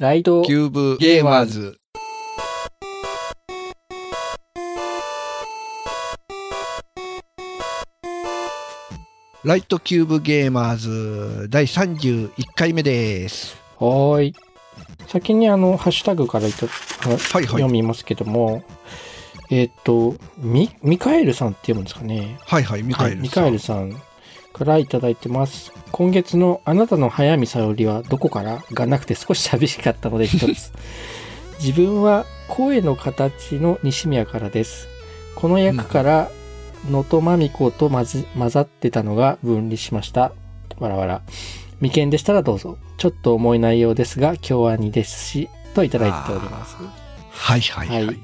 ライトキューブゲーマーズ。ライトキューブゲーマーズ第31回目です。はーい。先にあの、ハッシュタグからいた、はいはい読みますけども、えっ、と、ミ、ミカエルさんって読むんですかね。はいはい、ミカエルさん。はい、ミカエルさんからいただいてます。今月のあなたの早見沙織はどこから？がなくて少し寂しかったので一つ。自分は声の形の西宮からです。この役から能登まみこと混ざってたのが分離しました。わらわら。未見でしたらどうぞ。ちょっと重い内容ですが、京アニですし、といただいております。はいはいはい。はい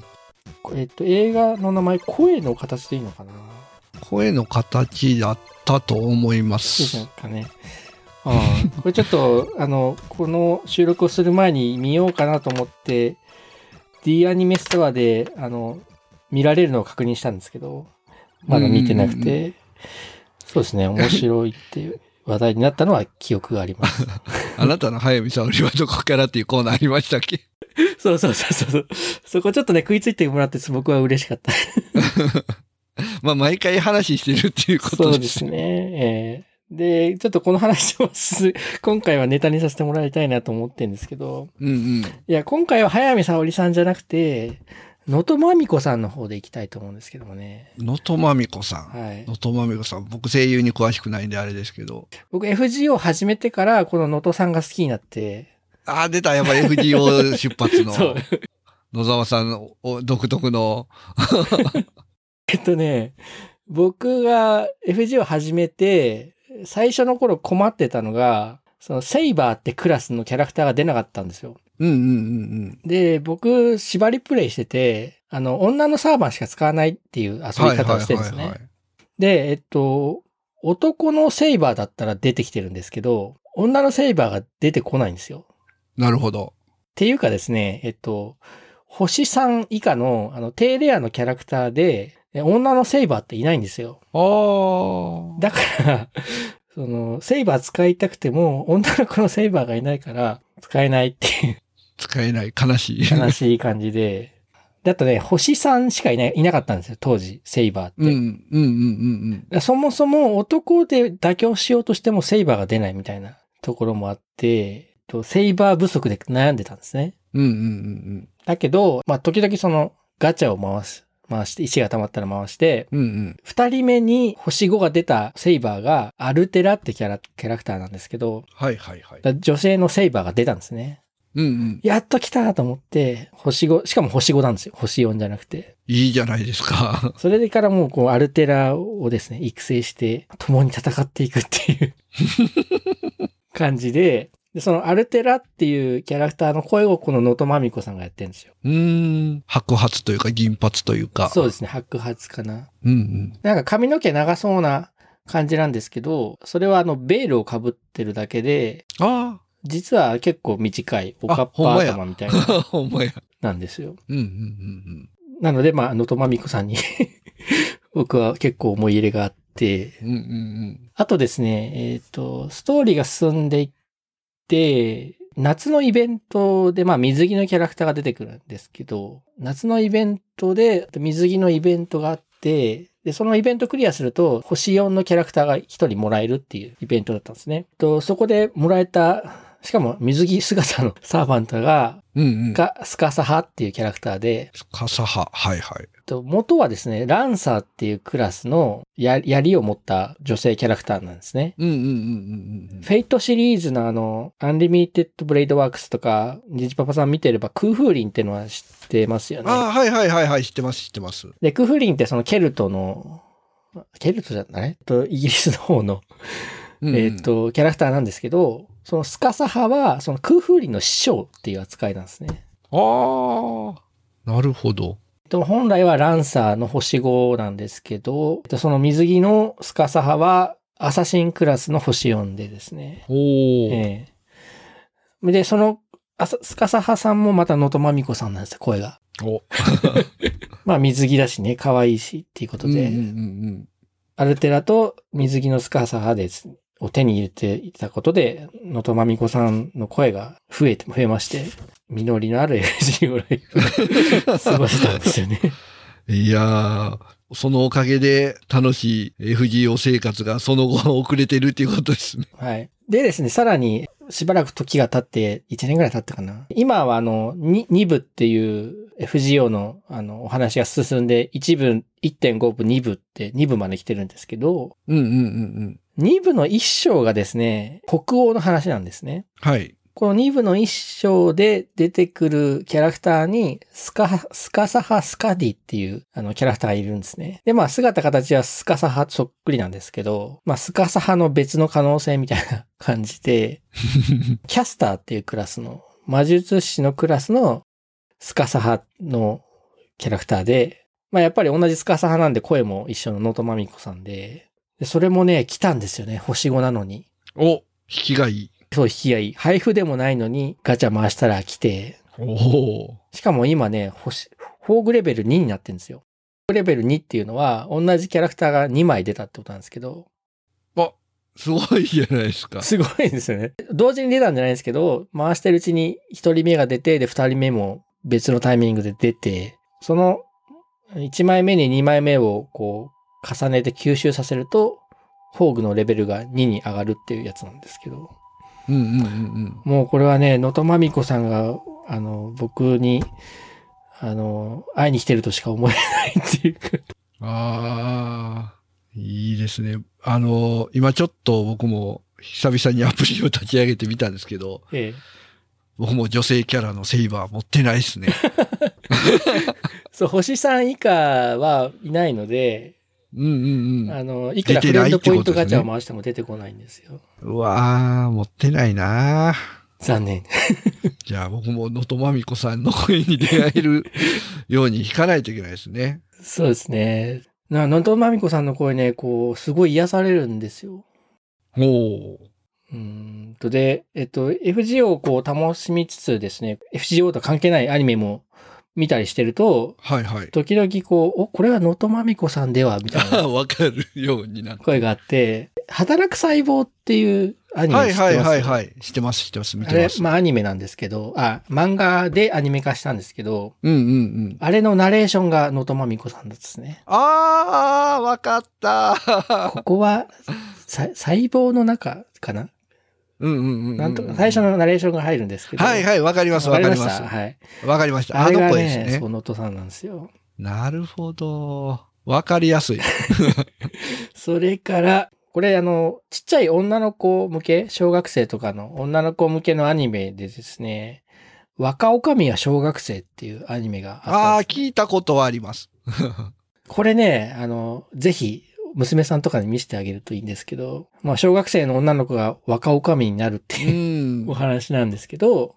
えっと、映画の名前、声の形でいいのかな？声の形だったと思いまそうですす。かね。ああ、これちょっと、あの、この収録をする前に見ようかなと思って、D アニメストアで、あの、見られるのを確認したんですけど、まだ見てなくうんうんて、そうですね、面白いっていう話題になったのは記憶があります。あなたの早見沙織はどこからっていうコーナーありましたっけ？そうそうそうそう。そこちょっとね、食いついてもらって僕は嬉しかった。まあ、毎回話してるっていうことでそうですすね。えーで、ちょっとこの話をす、今回はネタにさせてもらいたいなと思ってるんですけど、うんうん。いや、今回は早見沙織さんじゃなくて、能登まみこさんの方で行きたいと思うんですけどもね。能登まみこさん。はい能。登まみこさん。僕声優に詳しくないんであれですけど。僕 FGO 始めてから、この能登さんが好きになって、ああ、出た。やっぱ FGO 出発の そう。野沢さんのお独特の。えっとね、僕が FGO 始めて、最初の頃困ってたのが、そのセイバーってクラスのキャラクターが出なかったんですよ。うんうんうんで、僕、縛りプレイしてて、あの、女のサーバーしか使わないっていう遊びうん。方をしてるんですねはいはいはい。はいで、えっと、男のセイバーだったら出てきてるんですけど、女のセイバーが出てこないんですよ。なるほど。っていうかですね、えっと、星3以下の、あの、低レアのキャラクターで、え女のセイバーっていないんですよ。ああ。だから、その、セイバー使いたくても、女の子のセイバーがいないから、使えないっていう使えない。悲しい。悲しい感じで。だとね、星3しかいない、いなかったんですよ、当時、セイバーって。うんうんうんうんうん。そもそも男で妥協しようとしてもセイバーが出ないみたいなところもあって、とセイバー不足で悩んでたんですね。うんうんうんだけど、まあ、時々そのガチャを回す、回して、石が溜まったら回して、うん。うんうん。二人目に星5が出たセイバーがアルテラってキャラ、キャラクターなんですけど、はいはいはい。だ女性のセイバーが出たんですね。うんうん。やっと来たと思って、星5、しかも星5なんですよ。星4じゃなくて。いいじゃないですか。それからもうこうアルテラをですね、育成して共に戦っていくっていう 感じで、でそのアルテラっていうキャラクターの声をこの能登まみこさんがやってるんですよ。うーん。白髪というか銀髪というか。そうですね、白髪かな。うんうん。なんか髪の毛長そうな感じなんですけど、それはあのベールを被ってるだけで、あ実は結構短いおかっぱ頭みたいあ。な、ほんまや。なんですよ。うんうんうんなので、まあ、能登まみこさんに 僕は結構思い入れがあって、うん。うんうんあとですね、えっ、と、ストーリーが進んでいって、夏のイベントで、まあ水着のキャラクターが出てくるんですけど、夏のイベントで水着のイベントがあって、で、そのイベントクリアすると、星4のキャラクターが1人もらえるっていうイベントだったんですね。とそこでもらえた、しかも水着姿のサーバントが、うん。うんうん。がスカサハっていうキャラクターで、カサハ。はいはい。と元はですね、ランサーっていうクラスのや槍を持った女性キャラクターなんですね。うんうんうんうんうん。フェイトシリーズのあの、アンリミテッドブレイドワークスとか、ニジパパさん見てれば、クーフーリンっていうのは知ってますよね。ああ、はいはいはいはい。知ってます知ってます。で、クーフーリンってそのケルトの、ケルトじゃないと、イギリスの方の、えっ、と、キャラクターなんですけど、そのスカサハは、そのクーフーリンの師匠っていう扱いなんですね。ああ。なるほど。と本来はランサーの星5なんですけど、その水着のスカサハはアサシンクラスの星4でですね。おお。ええで、その、スカサハさんもまた能登まみこさんなんですよ、声が。お。まあ水着だしね、可愛いしっていうことで、うんうんうんアルテラと水着のスカサハです。を手に入れていたことで、のとまみこさんの声が増えて、増えまして、実りのある FGO ライフを 過ごしたんですよね。いやー、そのおかげで楽しい FGO 生活がその後遅れてるっていうことですね。はい。でですね、さらにしばらく時が経って、1年ぐらい経ったかな。今はあの、2, 2部っていう FGO のあの、お話が進んで、1部、1.5部、2部って2部まで来てるんですけど、うんうんうんうん。2部の1章がですね、北欧の話なんですね。はい。この2部の1章で出てくるキャラクターに、スカ、スカサハスカディっていうあのキャラクターがいるんですね。で、まあ姿形はスカサハそっくりなんですけど、まあスカサハの別の可能性みたいな感じで、キャスターっていうクラスの、魔術師のクラスのスカサハのキャラクターで、まあやっぱり同じスカサハなんで声も一緒の能登麻美子さんで、でそれもね、来たんですよね、星5なのに。お、引きがいい。そう、引きがいい。配布でもないのにガチャ回したら来て。しかも今ね、宝具レベル2になってるんですよ。レベル2っていうのは、同じキャラクターが2枚出たってことなんですけど、すごいじゃないですか。すごいですよね。同時に出たんじゃないですけど、回してるうちに1人目が出て、で、2人目も別のタイミングで出て、その1枚目に2枚目をこう、重ねて吸収させると、フォーグのレベルが2に上がるっていうやつなんですけど、うんうんうんうん。もうこれはね、能登まみこさんが、あの、僕に、あの、会いに来てるとしか思えないっていうか。ああ、いいですね。あの、今ちょっと僕も久々にアプリを立ち上げてみたんですけど、ええ。僕も女性キャラのセイバー持ってないですね。そう、星3以下はいないので、うんうんうん。あの、いくらフレンドポイントガチャを回しても出てこないんですよ。うわー、持ってないな残念。じゃあ僕も能登まみこさんの声に出会えるように弾かないといけないですね。そうですね。な、能登まみこさんの声ね、こう、すごい癒されるんですよ。おお。うーんと、で、えっと、FGO をこう楽しみつつですね、FGO と関係ないアニメも見たりしてると、はいはい。時々こう、お、これは能登まみこさんではみたいな わかるようにな。声があって、働く細胞っていうアニメはいはい知ってます？はいはい。知ってます知ってます。見あれてま、す。まあアニメなんですけど、あ、漫画でアニメ化したんですけど、うんうんうん。あれのナレーションが能登まみこさんですね。あー、わかった。ここは、さ細胞の中かな？うんうんうんうん。なんとか、最初のナレーションが入るんですけど。はいはい、わかりますわかりまわす。はい。わかりました。あの声ですね、ねそう、。能登さんなんですよ。なるほど。わかりやすい。それから、これあの、ちっちゃい女の子向け、小学生とかの女の子向けのアニメでですね、若女将は小学生っていうアニメがあああ、ったんです。聞いたことはあります。これね、あの、ぜひ、娘さんとかに見せてあげるといいんですけど、まあ、小学生の女の子が若女将になるってういう、んお。話なんですけど、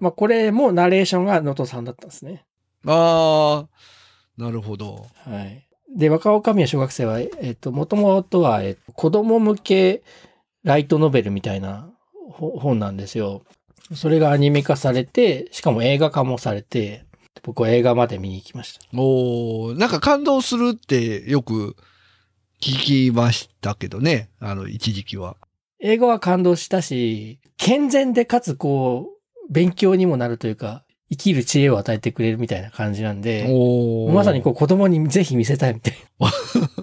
まあ、これもナレーションが能登さんだったんですね。ああ、なるほど。はい。で、若女将は小学生は、えっと、もともとは、えっと、子供向けライトノベルみたいなほ本なんですよ。それがアニメ化されて、しかも映画化もされて、僕は映画まで見に行きました。おーなんか感動するってよく聞きましたけどね。あの、一時期は。映画は感動したし、健全でかつこう、勉強にもなるというか、生きる知恵を与えてくれるみたいな感じなんで、まさにこう子供にぜひ見せたいみたいな。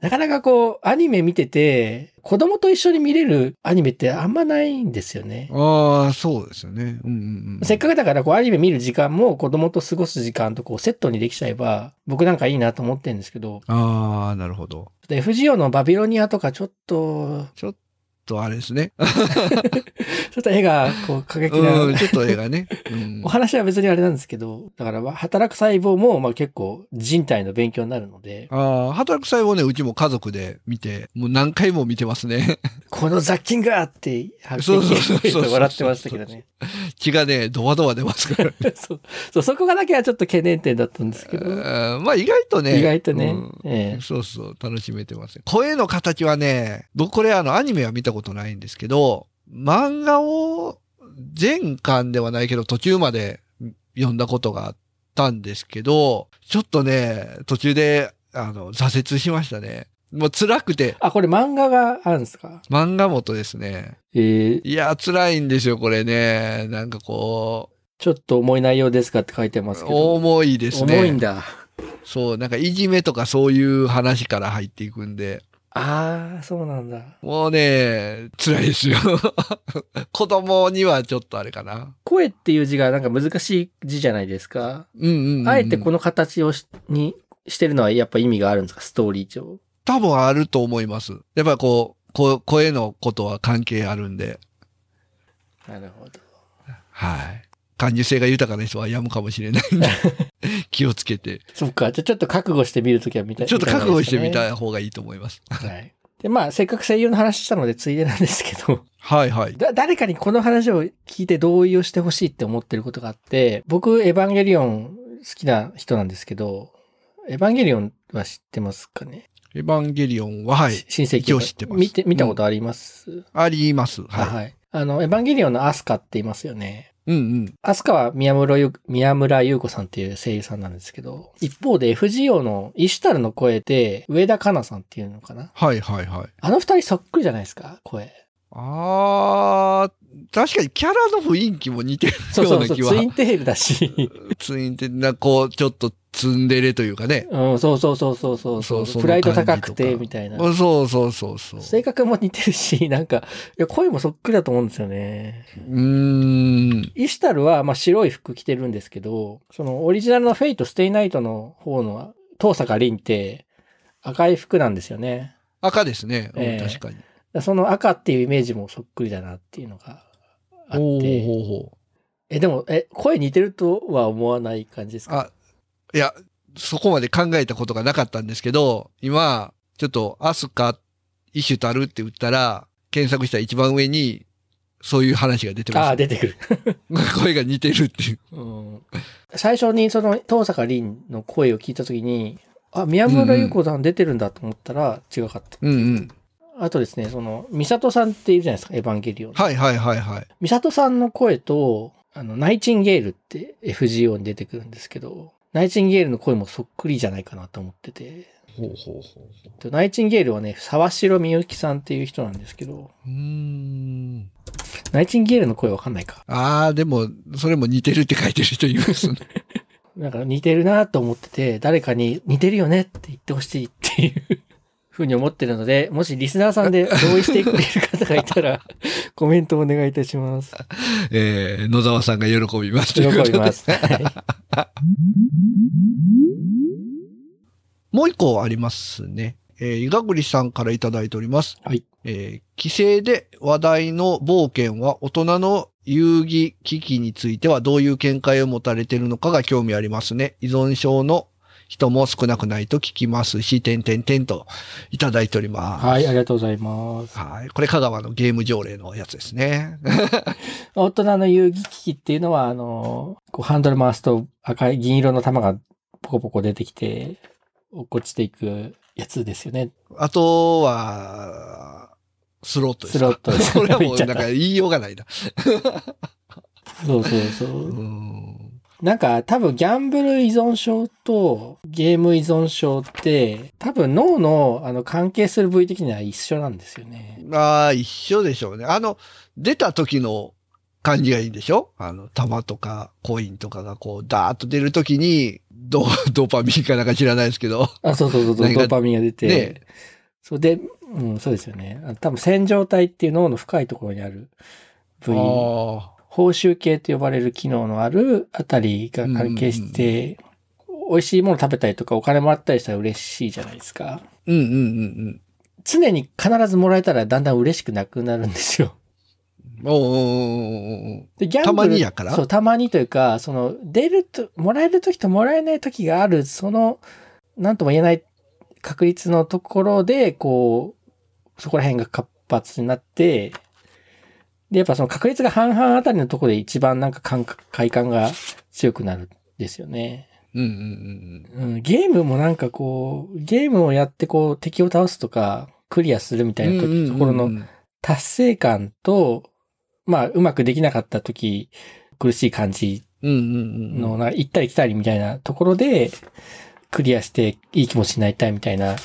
なかなかこう、アニメ見てて、子供と一緒に見れるアニメってあんまないんですよね。ああ、そうですよね。うんうんうん。せっかくだからこうアニメ見る時間も子供と過ごす時間とこうセットにできちゃえば、僕なんかいいなと思ってるんですけど、ああ、なるほど。で FGO のバビロニアとかちょっと、ちょっとあれですね。ちょっと絵がこう過激な、うん、ちょっと映画ね。うんお話は別にあれなんですけど、だから働く細胞もまあ結構人体の勉強になるので、ああ、働く細胞ね、うちも家族で見て、もう何回も見てますね。この雑菌がって、そうそうそう笑ってましたけどね。血がね、ドバドバ出ますから。そうそう、そこがだけはちょっと懸念点だったんですけど、あーまあ意外とね。意外とね、うんええそうそう、楽しめてます。声の形はね、僕これあのアニメは見たことないんですけど、漫画を全巻ではないけど途中まで読んだことがあったんですけど、ちょっとね、途中であの挫折しましたね。もう辛くて、あ、これ漫画があるんですか？漫画元ですね。えー、いや、辛いんですよ、これね。なんかこちょっと重い内容ですかって書いてますう、けど。重いですね。重いんだ。そう、なんかいじめとかそういう話から入っていくんで、ああ、そうなんだ。もうね、辛いですよ。子供にはちょっとあれかな。声っていう字がなんか難しい字じゃないですか。うんうん、うん。あえてこの形をしにしてるのはやっぱ意味があるんですか？ストーリー上。多分あると思います。やっぱりこう、こ声のことは関係あるんで、なるほど。はい。感受性が豊かな人はやむかもしれないんで、気をつけて。そっか。じゃあちょっと覚悟してみるときは見たい。ちょっと覚悟してみいた方がいいと思います。はい。で、まあ、せっかく声優の話したので、ついでなんですけど、はいはい。だ、誰かにこの話を聞いて同意をしてほしいって思ってることがあって、僕、エヴァンゲリオン好きな人なんですけど、エヴァンゲリオンは知ってますかね？エヴァンゲリオンは、はい。し新世紀一応知ってます見て、見たことあります、あります。あははい。あの、エヴァンゲリオンのアスカって言いますよね。い。うんうん。アスカは宮村ゆ宮村優子さんっていう声優さんなんですけど、一方で FGO のイシュタルの声で上田香奈さんっていうのかなはいはいはい。あの二人そっくりじゃないですか声。あー、確かにキャラの雰囲気も似てるそうそうそう、ような気は。ツインテールだし。ツインってな、こう、ちょっとツンデレというかね。うん、そうそうそうそうそうそうプライド高くて、みたいな。そうそうそうそう。性格も似てるし、なんか、いや、声もそっくりだと思うんですよね。うーん。イシュタルは、まあ、白い服着てるんですけど、その、オリジナルの Fate、stay night の方の、遠坂凛って、赤い服なんですよね。赤ですね。うんええ確かに。その赤っていうイメージもそっくりだなっていうのがあって。ほうほう。え、でも、え、声似てるとは思わない感じですか？あ、いや、そこまで考えたことがなかったんですけど、今、ちょっと、アスカ、イシュタルって打ったら、検索したら一番上に、そういう話が出てます、ああ、出てくる。声が似てるっていう。うん最初にその遠坂凛の声を聞いたときに、あ、宮村優子さん出てるんだと思ったら違かった。うんうん。あとですね、その、ミサトさんっているじゃないですか、エヴァンゲリオン。はいはいはいはい。ミサトさんの声と、あの、ナイチンゲールって FGO に出てくるんですけど、ナイチンゲールの声もそっくりじゃないかなと思ってて。ほうほうほうでナイチンゲールはね、沢城みゆきさんっていう人なんですけど、うーん。ナイチンゲールの声わかんないか。ああ、でも、それも似てるって書いてる人いますね。なんか似てるなと思ってて、誰かに似てるよねって言ってほしいっていうふうに思ってるので、もしリスナーさんで同意してくれる方がいたら、コメントお願いいたします。えー、野沢さんが喜びます。喜びます。はいもう一個ありますね。えー、伊賀栗さんからいただいております。はい。えー、規制で話題の冒険は大人の遊戯機器についてはどういう見解を持たれているのかが興味ありますね。依存症の人も少なくないと聞きますし、点々点といただいております。はい、ありがとうございます。はい。これ香川のゲーム条例のやつですね。大人の遊戯機器っていうのは、あの、こうハンドル回すと赤い銀色の玉がポコポコ出てきて、落っこちていくやつですよね。あとは、スロットですかスロットです これはもうなんか 言いようがないな。そうそうそうう。ん。なんか多分ギャンブル依存症とゲーム依存症って多分脳のあの関係する部位的には一緒なんですよね。ああ、一緒でしょうね。あの、出た時の感じがいいんでしょ？あの、玉とかコインとかがこう、ダーッと出る時に、ド、ドーパミンかなんか知らないですけど。あ、そうそうそうそう、ドーパミンが出て。ねそうで、うん、そうですよね。あ多分線状体っていう脳の深いところにある部位。あ報酬系と呼ばれる機能のあるあたりが関係して、美味しいもの食べたりとかお金もらったりしたら嬉しいじゃないですか。ーうんうんうん常に必ずもらえたらだんだん嬉しくなくなるんですよ。うん。おーおで、ギャンブルたまにやから？そう、たまにというか、その、出ると、もらえる時ともらえない時がある、その、なんとも言えない確率のところで、こう、そこら辺が活発になって、で、やっぱその確率が半々あたりのところで一番なんか感覚快感が強くなるんですよね。うんうんうんうん、ゲームもなんかこう、ゲームをやってこう敵を倒すとか、クリアするみたいなうんうんうんうん。ところの達成感と、まあ、うまくできなかった時、苦しい感じの、な行ったり来たりみたいなところで、クリアしていい気持ちになりたいみたいな、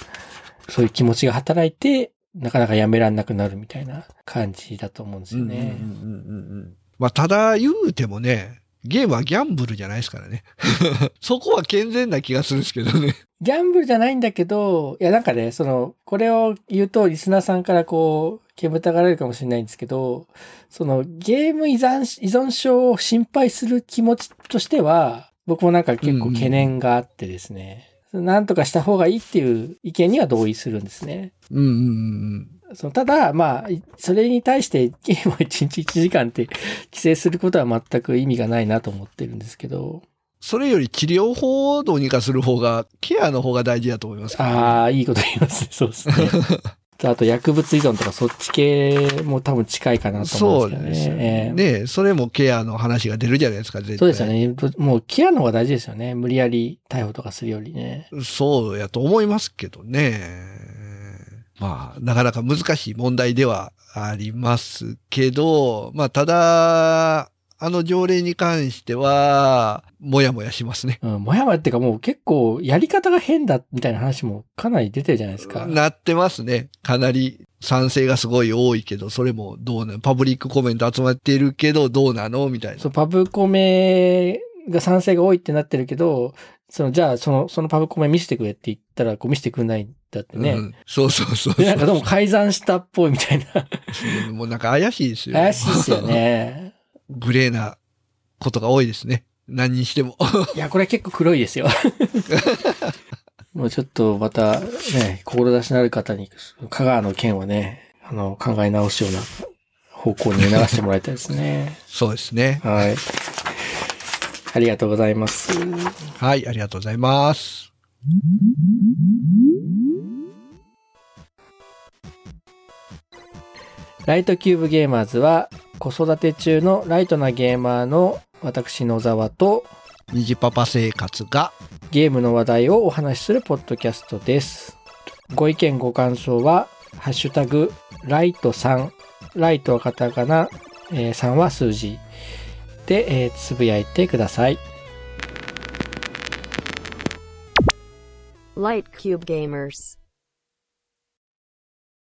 そういう気持ちが働いて、なかなかやめらんなくなるみたいな感じだと思うんですよね。うんうんうんうんうんまあ、ただ言うてもね、ゲームはギャンブルじゃないですからね。そこは健全な気がするんですけどね。ギャンブルじゃないんだけど、いやなんかね、その、これを言うとリスナーさんからこう、煙たがられるかもしれないんですけど、そのゲーム依存依存症を心配する気持ちとしては、僕もなんか結構懸念があってですね、なんとかした方がいいっていう意見には同意するんですね。うんうんうんそのただ、まあ、それに対してゲームを1日1時間って規制することは全く意味がないなと思ってるんですけど。それより治療法をどうにかする方が、ケアの方が大事だと思います、ね、ああ、いいこと言いますね。そうですね。あと薬物依存とかそっち系も多分近いかなと思うんですけどね。そうですね。ねそれもケアの話が出るじゃないですか、絶対。そうですよね。もうケアの方が大事ですよね。無理やり逮捕とかするよりね。そうやと思いますけどね。まあ、なかなか難しい問題ではありますけど、まあ、ただ、あの条例に関しては、もやもやしますね。うん、もやもやっていうかもう結構やり方が変だみたいな話もかなり出てるじゃないですか。なってますね。かなり賛成がすごい多いけど、それもどうなの？パブリックコメント集まっているけど、どうなの？みたいな。そう、パブコメが賛成が多いってなってるけど、その、じゃあ、その、そのパブコメ見せてくれって言ったら、こう見せてくれないんだってね。うん、そうそうそうなんかどうも改ざんしたっぽいみたいな もうなんか怪しいですよね。怪しいですよね。グレーなことが多いですね。何にしても。いや、これ結構黒いですよ。もうちょっとまたね、志のある方に、香川の件はね、あの、考え直すような方向に流してもらいたいですね。そうですね。はい。ありがとうございます。はい、ありがとうございます。ライトキューブゲーマーズは子育て中のライトなゲーマーの私野沢と虹パパ生活がゲームの話題をお話しするポッドキャストです。ご意見ご感想はハッシュタグライト3ライトはカタカナ、えー、3は数字で、えー、つぶやいてください。Light Cube Gamers